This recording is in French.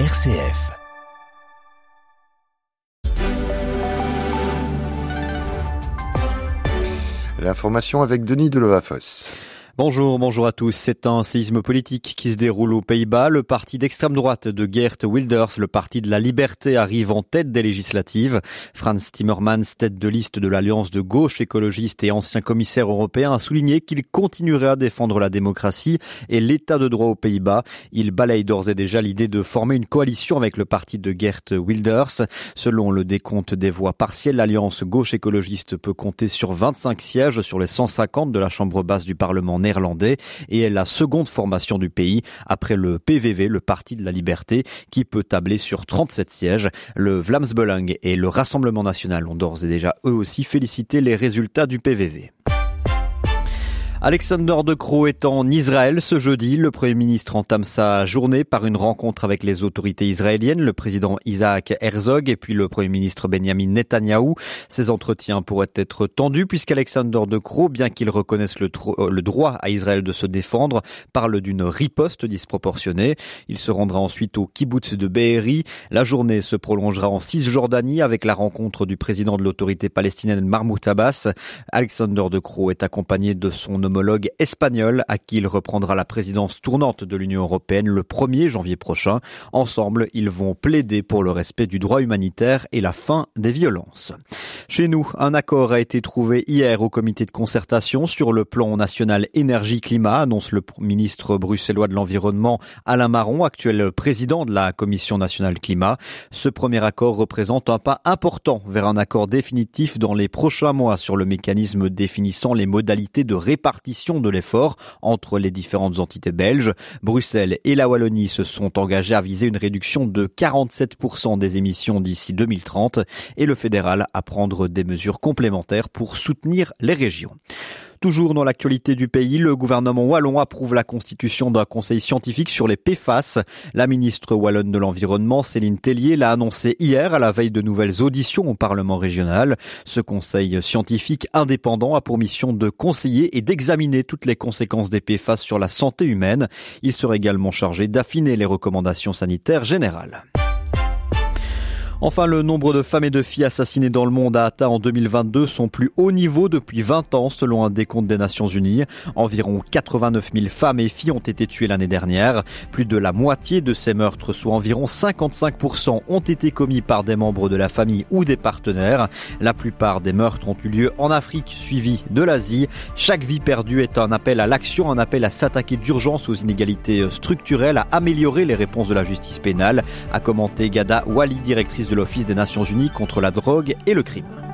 RCF. L'information avec Denis Delovafos. Bonjour, bonjour à tous. C'est un séisme politique qui se déroule aux Pays-Bas. Le parti d'extrême droite de Geert Wilders, le parti de la liberté, arrive en tête des législatives. Franz Timmermans, tête de liste de l'Alliance de gauche écologiste et ancien commissaire européen, a souligné qu'il continuerait à défendre la démocratie et l'état de droit aux Pays-Bas. Il balaye d'ores et déjà l'idée de former une coalition avec le parti de Geert Wilders. Selon le décompte des voix partielles, l'Alliance gauche écologiste peut compter sur 25 sièges sur les 150 de la Chambre basse du Parlement néerlandais et est la seconde formation du pays après le PVV, le Parti de la Liberté, qui peut tabler sur 37 sièges. Le Vlaams et le Rassemblement national ont d'ores et déjà eux aussi félicité les résultats du PVV. Alexander De Croo est en Israël ce jeudi. Le Premier ministre entame sa journée par une rencontre avec les autorités israéliennes, le président Isaac Herzog et puis le Premier ministre Benjamin Netanyahou. Ces entretiens pourraient être tendus puisqu'Alexander De Croo, bien qu'il reconnaisse le, le, droit à Israël de se défendre, parle d'une riposte disproportionnée. Il se rendra ensuite au kibbutz de Be'eri. La journée se prolongera en Cisjordanie avec la rencontre du président de l'autorité palestinienne Mahmoud Abbas. Alexander De Croo est accompagné de son homme homologue espagnol à qui il reprendra la présidence tournante de l'Union européenne le 1er janvier prochain. Ensemble, ils vont plaider pour le respect du droit humanitaire et la fin des violences. Chez nous, un accord a été trouvé hier au comité de concertation sur le plan national énergie-climat, annonce le ministre bruxellois de l'Environnement Alain Marron, actuel président de la Commission nationale climat. Ce premier accord représente un pas important vers un accord définitif dans les prochains mois sur le mécanisme définissant les modalités de répartition de l'effort entre les différentes entités belges. Bruxelles et la Wallonie se sont engagés à viser une réduction de 47% des émissions d'ici 2030 et le fédéral à prendre des mesures complémentaires pour soutenir les régions. Toujours dans l'actualité du pays, le gouvernement wallon approuve la constitution d'un conseil scientifique sur les PFAS. La ministre wallonne de l'Environnement, Céline Tellier, l'a annoncé hier à la veille de nouvelles auditions au Parlement régional. Ce conseil scientifique indépendant a pour mission de conseiller et d'examiner toutes les conséquences des PFAS sur la santé humaine. Il sera également chargé d'affiner les recommandations sanitaires générales. Enfin, le nombre de femmes et de filles assassinées dans le monde a atteint en 2022 son plus haut niveau depuis 20 ans selon un décompte des Nations Unies. Environ 89 000 femmes et filles ont été tuées l'année dernière. Plus de la moitié de ces meurtres, soit environ 55%, ont été commis par des membres de la famille ou des partenaires. La plupart des meurtres ont eu lieu en Afrique, suivi de l'Asie. Chaque vie perdue est un appel à l'action, un appel à s'attaquer d'urgence aux inégalités structurelles, à améliorer les réponses de la justice pénale, a commenté Gada Wali, directrice l'Office des Nations Unies contre la drogue et le crime.